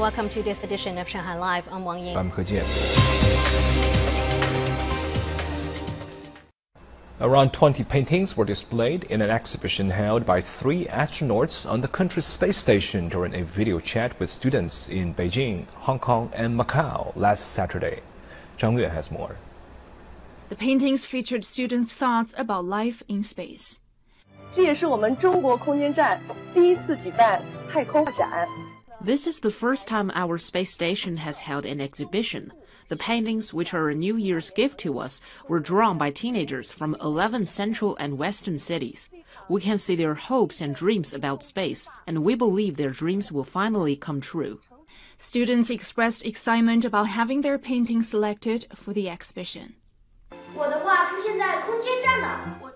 Welcome to this edition of Shanghai Live. I'm Wang Ying. I'm He Jian. Around 20 paintings were displayed in an exhibition held by three astronauts on the country's space station during a video chat with students in Beijing, Hong Kong, and Macau last Saturday. Zhang Yue has more. The paintings featured students' thoughts about life in space. 这也是我们中国空间站第一次举办太空展。 this is the first time our space station has held an exhibition. The paintings, which are a New Year's gift to us, were drawn by teenagers from 11 central and western cities. We can see their hopes and dreams about space, and we believe their dreams will finally come true. Students expressed excitement about having their painting selected for the exhibition.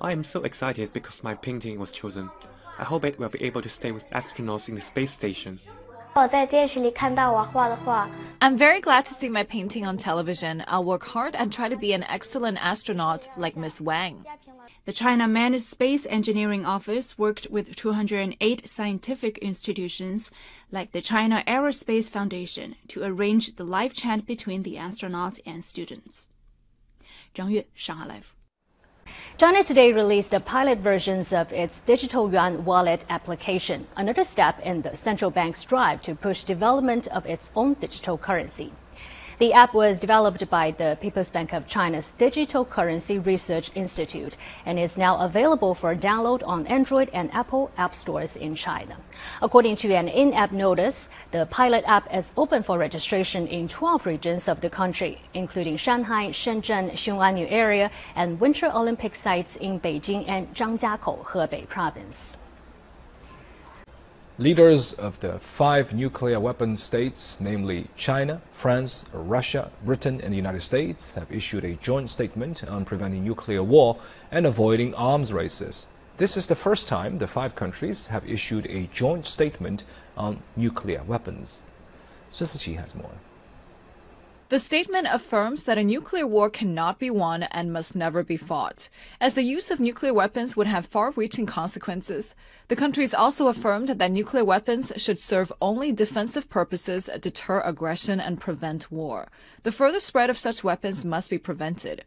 I am so excited because my painting was chosen. I hope it will be able to stay with astronauts in the space station. I'm very glad to see my painting on television. I'll work hard and try to be an excellent astronaut like Miss Wang. The China Manned Space Engineering Office worked with 208 scientific institutions like the China Aerospace Foundation to arrange the live chat between the astronauts and students. 张悦，上海 Live。China today released the pilot versions of its digital yuan wallet application, another step in the central bank's drive to push development of its own digital currency. The app was developed by the People's Bank of China's Digital Currency Research Institute and is now available for download on Android and Apple app stores in China. According to an in-app notice, the pilot app is open for registration in 12 regions of the country, including Shanghai, Shenzhen, Xiong'an area, and Winter Olympic sites in Beijing and Zhangjiakou, Hebei province. Leaders of the five nuclear weapon states, namely China, France, Russia, Britain, and the United States, have issued a joint statement on preventing nuclear war and avoiding arms races. This is the first time the five countries have issued a joint statement on nuclear weapons. Sun Siqi has more. The statement affirms that a nuclear war cannot be won and must never be fought, as the use of nuclear weapons would have far reaching consequences. The countries also affirmed that nuclear weapons should serve only defensive purposes, deter aggression, and prevent war. The further spread of such weapons must be prevented.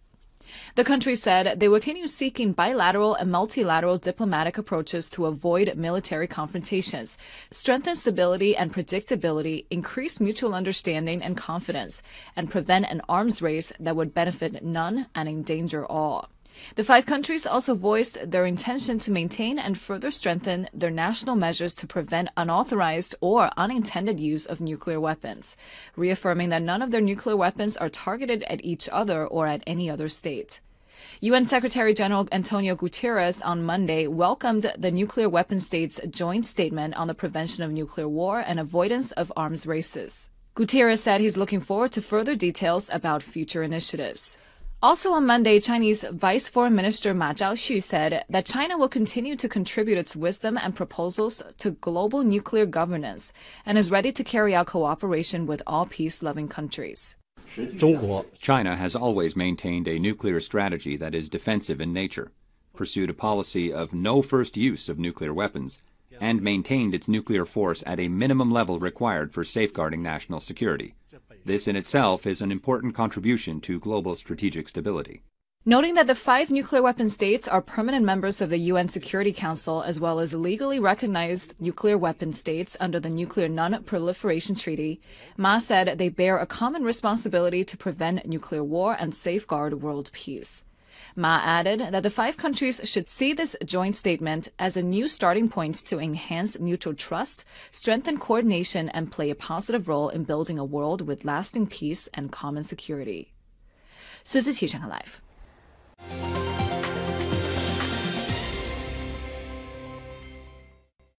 The country said they will continue seeking bilateral and multilateral diplomatic approaches to avoid military confrontations, strengthen stability and predictability, increase mutual understanding and confidence, and prevent an arms race that would benefit none and endanger all. The five countries also voiced their intention to maintain and further strengthen their national measures to prevent unauthorized or unintended use of nuclear weapons, reaffirming that none of their nuclear weapons are targeted at each other or at any other state. UN Secretary General Antonio Guterres on Monday welcomed the nuclear weapon states' joint statement on the prevention of nuclear war and avoidance of arms races. Guterres said he's looking forward to further details about future initiatives. Also on Monday, Chinese Vice Foreign Minister Ma Zhaoxu said that China will continue to contribute its wisdom and proposals to global nuclear governance and is ready to carry out cooperation with all peace-loving countries. China has always maintained a nuclear strategy that is defensive in nature, pursued a policy of no first use of nuclear weapons, and maintained its nuclear force at a minimum level required for safeguarding national security. This in itself is an important contribution to global strategic stability. Noting that the five nuclear weapon states are permanent members of the UN Security Council as well as legally recognized nuclear weapon states under the Nuclear Non-Proliferation Treaty, Ma said they bear a common responsibility to prevent nuclear war and safeguard world peace. Ma added that the five countries should see this joint statement as a new starting point to enhance mutual trust, strengthen coordination, and play a positive role in building a world with lasting peace and common security. Sun Siqi, Shanghai Live.